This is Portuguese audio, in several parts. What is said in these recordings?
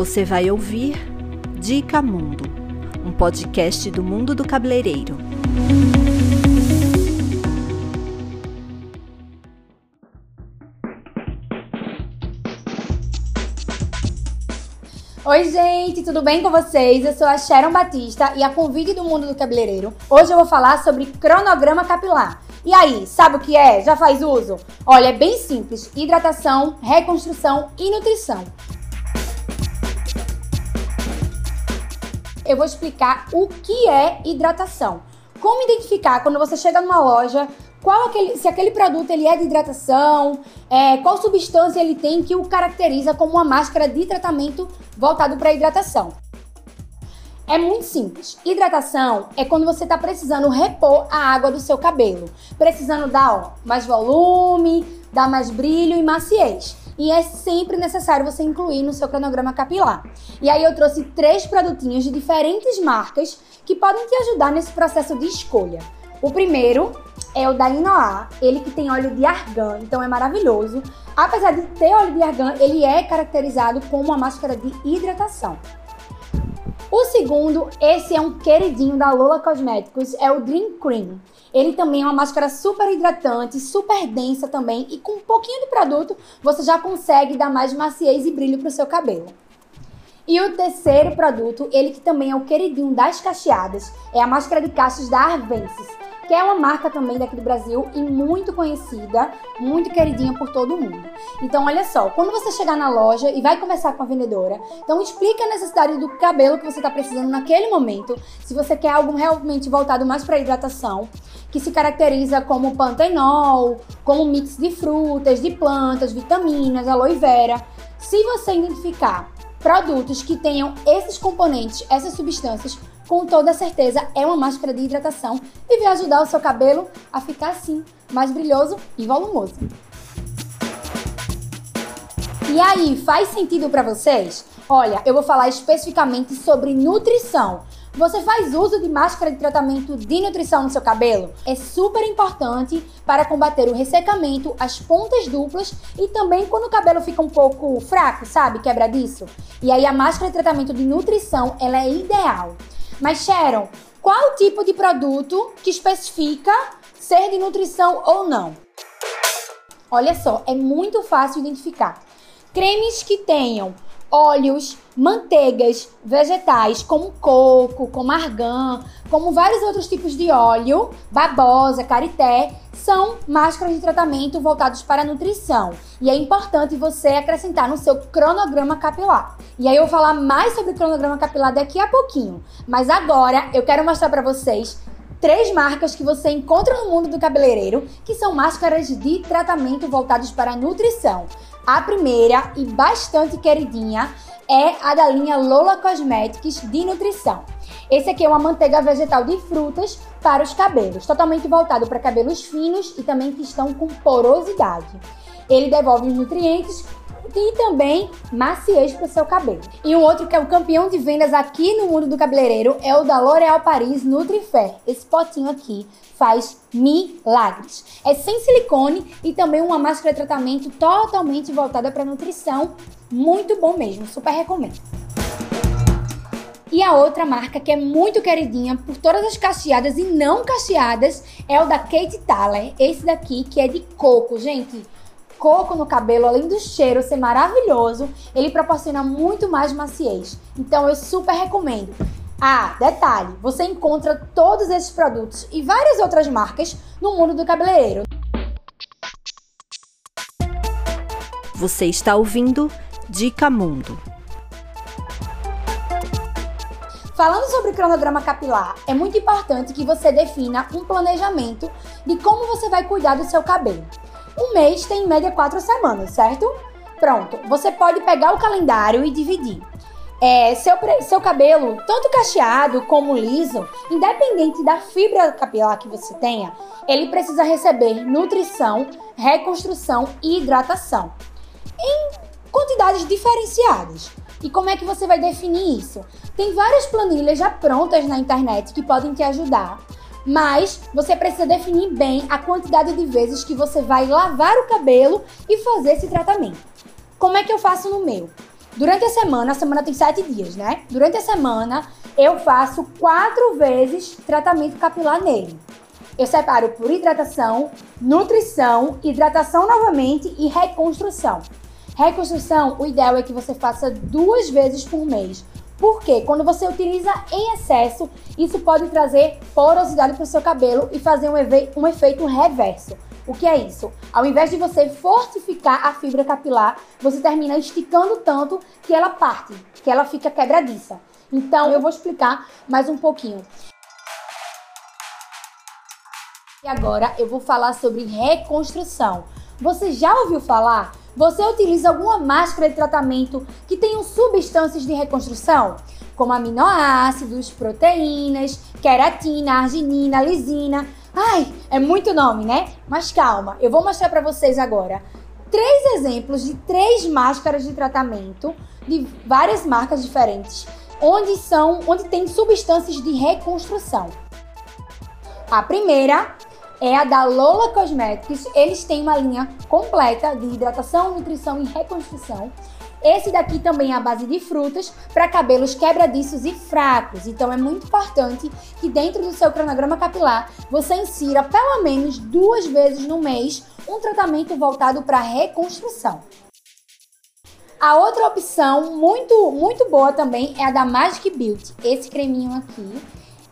Você vai ouvir Dica Mundo, um podcast do mundo do cabeleireiro. Oi, gente, tudo bem com vocês? Eu sou a Sharon Batista e a convite do mundo do cabeleireiro. Hoje eu vou falar sobre cronograma capilar. E aí, sabe o que é? Já faz uso? Olha, é bem simples: hidratação, reconstrução e nutrição. Eu vou explicar o que é hidratação. Como identificar quando você chega numa loja, qual aquele, se aquele produto ele é de hidratação, é, qual substância ele tem que o caracteriza como uma máscara de tratamento voltado para hidratação. É muito simples. Hidratação é quando você está precisando repor a água do seu cabelo, precisando dar ó, mais volume, dar mais brilho e maciez. E é sempre necessário você incluir no seu cronograma capilar. E aí eu trouxe três produtinhos de diferentes marcas que podem te ajudar nesse processo de escolha. O primeiro é o da Inoa, ele que tem óleo de argan, então é maravilhoso. Apesar de ter óleo de argan, ele é caracterizado como uma máscara de hidratação. O segundo, esse é um queridinho da Lola Cosméticos, é o Dream Cream. Ele também é uma máscara super hidratante, super densa também e com um pouquinho de produto você já consegue dar mais maciez e brilho para o seu cabelo. E o terceiro produto, ele que também é o queridinho das cacheadas, é a máscara de cachos da Arvensis que é uma marca também daqui do Brasil e muito conhecida, muito queridinha por todo mundo. Então, olha só, quando você chegar na loja e vai conversar com a vendedora, então explica a necessidade do cabelo que você está precisando naquele momento, se você quer algo realmente voltado mais para hidratação, que se caracteriza como pantenol, como mix de frutas, de plantas, vitaminas, aloe vera. Se você identificar produtos que tenham esses componentes, essas substâncias, com toda certeza é uma máscara de hidratação e vai ajudar o seu cabelo a ficar assim, mais brilhoso e volumoso. E aí, faz sentido para vocês? Olha, eu vou falar especificamente sobre nutrição. Você faz uso de máscara de tratamento de nutrição no seu cabelo? É super importante para combater o ressecamento, as pontas duplas e também quando o cabelo fica um pouco fraco, sabe, quebradiço. E aí a máscara de tratamento de nutrição, ela é ideal. Mas Sharon, qual tipo de produto que especifica ser de nutrição ou não? Olha só, é muito fácil identificar. Cremes que tenham óleos, manteigas vegetais, como coco, como argan, como vários outros tipos de óleo, babosa, carité, são máscaras de tratamento voltados para a nutrição. E é importante você acrescentar no seu cronograma capilar. E aí eu vou falar mais sobre o cronograma capilar daqui a pouquinho. Mas agora eu quero mostrar para vocês três marcas que você encontra no mundo do cabeleireiro, que são máscaras de tratamento voltados para a nutrição. A primeira e bastante queridinha é a da linha Lola Cosmetics de nutrição. Esse aqui é uma manteiga vegetal de frutas para os cabelos, totalmente voltado para cabelos finos e também que estão com porosidade. Ele devolve os nutrientes e também maciez para o seu cabelo. E um outro que é o campeão de vendas aqui no mundo do cabeleireiro é o da L'Oréal Paris Nutrifair. Esse potinho aqui faz milagres. É sem silicone e também uma máscara de tratamento totalmente voltada para nutrição. Muito bom mesmo, super recomendo. E a outra marca que é muito queridinha por todas as cacheadas e não cacheadas é o da Kate Thaler. Esse daqui que é de coco, gente coco no cabelo, além do cheiro ser maravilhoso, ele proporciona muito mais maciez. Então eu super recomendo. Ah, detalhe, você encontra todos esses produtos e várias outras marcas no mundo do cabeleireiro. Você está ouvindo Dica Mundo. Falando sobre cronograma capilar, é muito importante que você defina um planejamento de como você vai cuidar do seu cabelo. Um mês tem em média quatro semanas, certo? Pronto, você pode pegar o calendário e dividir. É, seu, seu cabelo, tanto cacheado como liso, independente da fibra capilar que você tenha, ele precisa receber nutrição, reconstrução e hidratação em quantidades diferenciadas. E como é que você vai definir isso? Tem várias planilhas já prontas na internet que podem te ajudar mas você precisa definir bem a quantidade de vezes que você vai lavar o cabelo e fazer esse tratamento. Como é que eu faço no meu? Durante a semana, a semana tem sete dias, né? Durante a semana, eu faço quatro vezes tratamento capilar nele. Eu separo por hidratação, nutrição, hidratação novamente e reconstrução. Reconstrução, o ideal é que você faça duas vezes por mês. Porque quando você utiliza em excesso, isso pode trazer porosidade para o seu cabelo e fazer um, um efeito reverso. O que é isso? Ao invés de você fortificar a fibra capilar, você termina esticando tanto que ela parte, que ela fica quebradiça. Então eu vou explicar mais um pouquinho. E agora eu vou falar sobre reconstrução. Você já ouviu falar? Você utiliza alguma máscara de tratamento que tenha substâncias de reconstrução? Como aminoácidos, proteínas, queratina, arginina, lisina. Ai, é muito nome, né? Mas calma, eu vou mostrar para vocês agora três exemplos de três máscaras de tratamento de várias marcas diferentes, onde são, onde tem substâncias de reconstrução. A primeira é a da Lola Cosmetics. Eles têm uma linha completa de hidratação, nutrição e reconstrução. Esse daqui também é a base de frutas para cabelos quebradiços e fracos. Então é muito importante que dentro do seu cronograma capilar você insira pelo menos duas vezes no mês um tratamento voltado para reconstrução. A outra opção muito muito boa também é a da Magic Beauty. Esse creminho aqui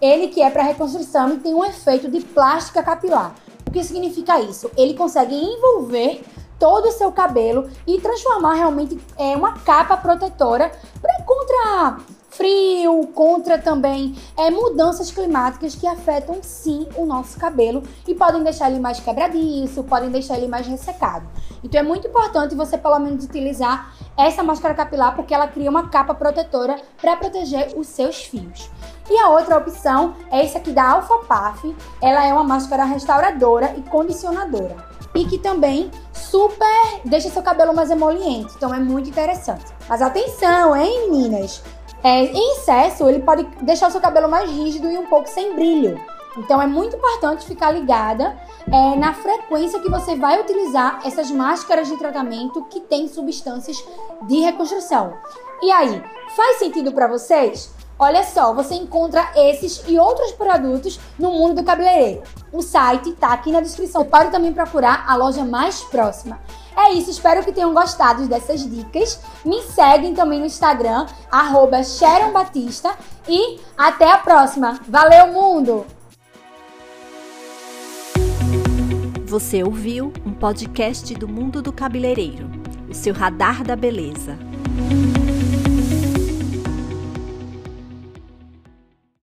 ele que é para reconstrução e tem um efeito de plástica capilar. O que significa isso? Ele consegue envolver todo o seu cabelo e transformar realmente é, uma capa protetora pra, contra frio, contra também é, mudanças climáticas que afetam sim o nosso cabelo e podem deixar ele mais quebradiço, podem deixar ele mais ressecado. Então é muito importante você pelo menos utilizar essa máscara capilar porque ela cria uma capa protetora para proteger os seus fios. E a outra opção é esse aqui da Alpha Puff. Ela é uma máscara restauradora e condicionadora. E que também super deixa seu cabelo mais emoliente. Então é muito interessante. Mas atenção, hein, meninas? É, em excesso, ele pode deixar o seu cabelo mais rígido e um pouco sem brilho. Então é muito importante ficar ligada é, na frequência que você vai utilizar essas máscaras de tratamento que têm substâncias de reconstrução. E aí, faz sentido para vocês? Olha só, você encontra esses e outros produtos no mundo do cabeleireiro. O site tá aqui na descrição. Pode também procurar a loja mais próxima. É isso, espero que tenham gostado dessas dicas. Me seguem também no Instagram, arroba Sharon Batista. E até a próxima. Valeu, mundo! Você ouviu um podcast do mundo do cabeleireiro, o seu radar da beleza.